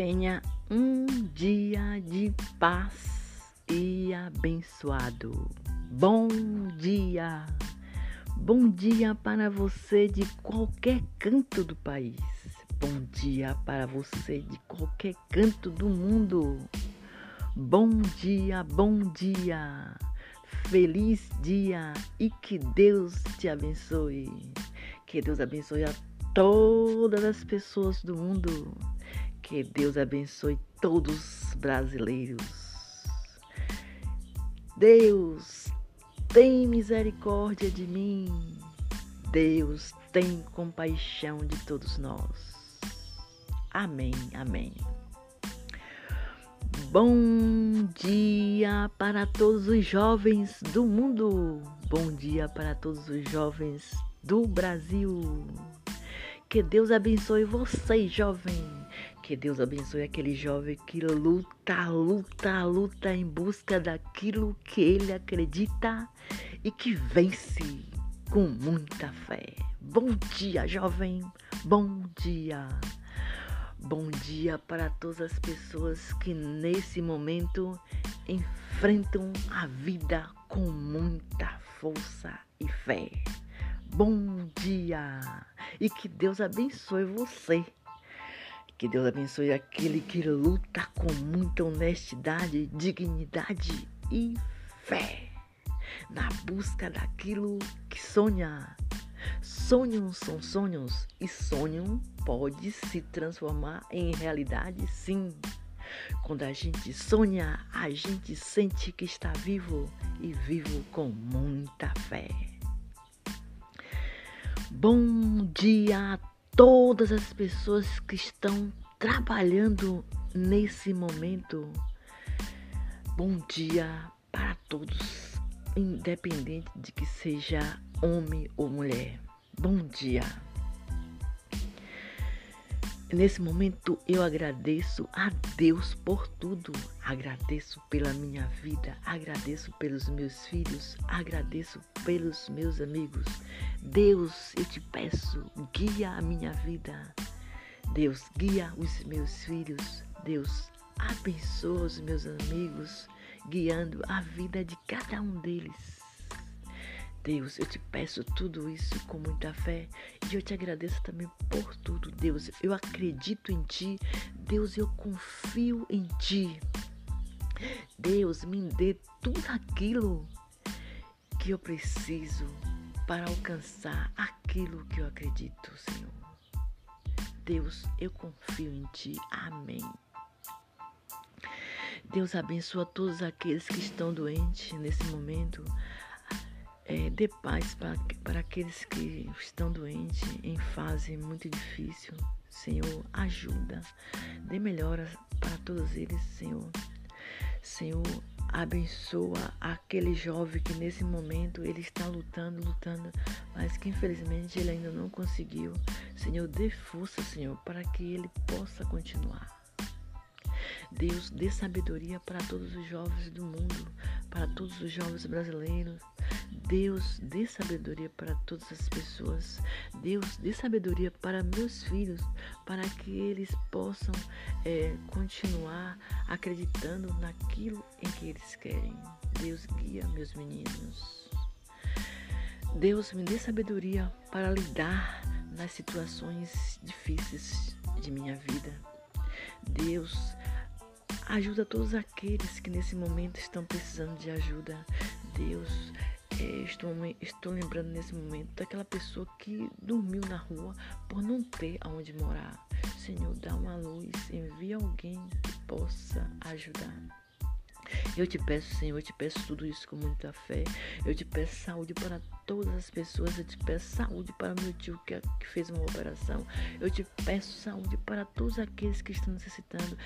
tenha um dia de paz e abençoado. Bom dia! Bom dia para você de qualquer canto do país. Bom dia para você de qualquer canto do mundo. Bom dia, bom dia. Feliz dia e que Deus te abençoe. Que Deus abençoe a todas as pessoas do mundo. Que Deus abençoe todos os brasileiros. Deus, tem misericórdia de mim. Deus, tem compaixão de todos nós. Amém, amém. Bom dia para todos os jovens do mundo. Bom dia para todos os jovens do Brasil. Que Deus abençoe você, jovem. Que Deus abençoe aquele jovem que luta, luta, luta em busca daquilo que ele acredita e que vence com muita fé. Bom dia, jovem. Bom dia. Bom dia para todas as pessoas que nesse momento enfrentam a vida com muita força e fé. Bom dia e que Deus abençoe você. Que Deus abençoe aquele que luta com muita honestidade, dignidade e fé na busca daquilo que sonha. Sonhos são sonhos e sonho pode se transformar em realidade, sim. Quando a gente sonha, a gente sente que está vivo e vivo com muita fé. Bom dia a todas as pessoas que estão trabalhando nesse momento. Bom dia para todos, independente de que seja homem ou mulher. Bom dia. Nesse momento eu agradeço a Deus por tudo. Agradeço pela minha vida, agradeço pelos meus filhos, agradeço pelos meus amigos. Deus, eu te peço, guia a minha vida. Deus, guia os meus filhos. Deus, abençoa os meus amigos, guiando a vida de cada um deles. Deus, eu te peço tudo isso com muita fé e eu te agradeço também por tudo, Deus. Eu acredito em ti, Deus, eu confio em ti. Deus, me dê tudo aquilo que eu preciso para alcançar aquilo que eu acredito, Senhor. Deus, eu confio em ti. Amém. Deus abençoa todos aqueles que estão doentes nesse momento é, dê paz para, para aqueles que estão doentes em fase muito difícil. Senhor, ajuda. Dê melhora para todos eles, Senhor. Senhor, abençoa aquele jovem que nesse momento ele está lutando, lutando, mas que infelizmente ele ainda não conseguiu. Senhor, dê força, Senhor, para que ele possa continuar. Deus, dê sabedoria para todos os jovens do mundo, para todos os jovens brasileiros, Deus, dê sabedoria para todas as pessoas. Deus, dê sabedoria para meus filhos, para que eles possam é, continuar acreditando naquilo em que eles querem. Deus, guia meus meninos. Deus, me dê sabedoria para lidar nas situações difíceis de minha vida. Deus, ajuda todos aqueles que nesse momento estão precisando de ajuda. Deus, é, estou, estou lembrando nesse momento daquela pessoa que dormiu na rua por não ter aonde morar. Senhor, dá uma luz, envia alguém que possa ajudar. Eu te peço, Senhor, eu te peço tudo isso com muita fé. Eu te peço saúde para todas as pessoas. Eu te peço saúde para meu tio que, que fez uma operação. Eu te peço saúde para todos aqueles que estão necessitando.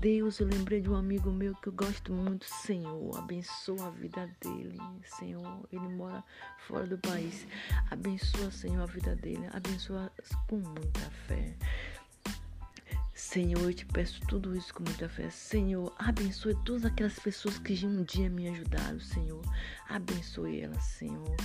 Deus, eu lembrei de um amigo meu que eu gosto muito. Senhor, abençoa a vida dele. Senhor, ele mora fora do país. Abençoa, Senhor, a vida dele. Abençoa com muita fé. Senhor, eu te peço tudo isso com muita fé. Senhor, abençoe todas aquelas pessoas que um dia me ajudaram, Senhor. Abençoe elas, Senhor.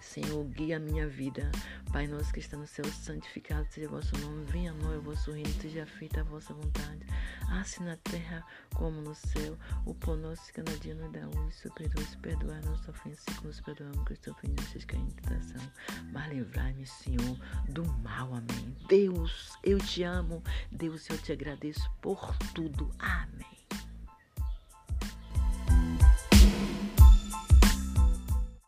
Senhor, guia a minha vida. Pai nosso que está no céu, santificado seja o vosso nome. Venha a nós o vosso reino, seja feita a vossa vontade. Assim na terra como no céu. O pão nosso cada dia nos dá hoje. Perdoe-se, perdoar nossa ofensa, como nos perdoamos que estou ofendendo vocês que em tentação. Mas livrai-me, Senhor, do mal. Amém. Deus, eu te amo. Deus, eu te agradeço por tudo. Amém.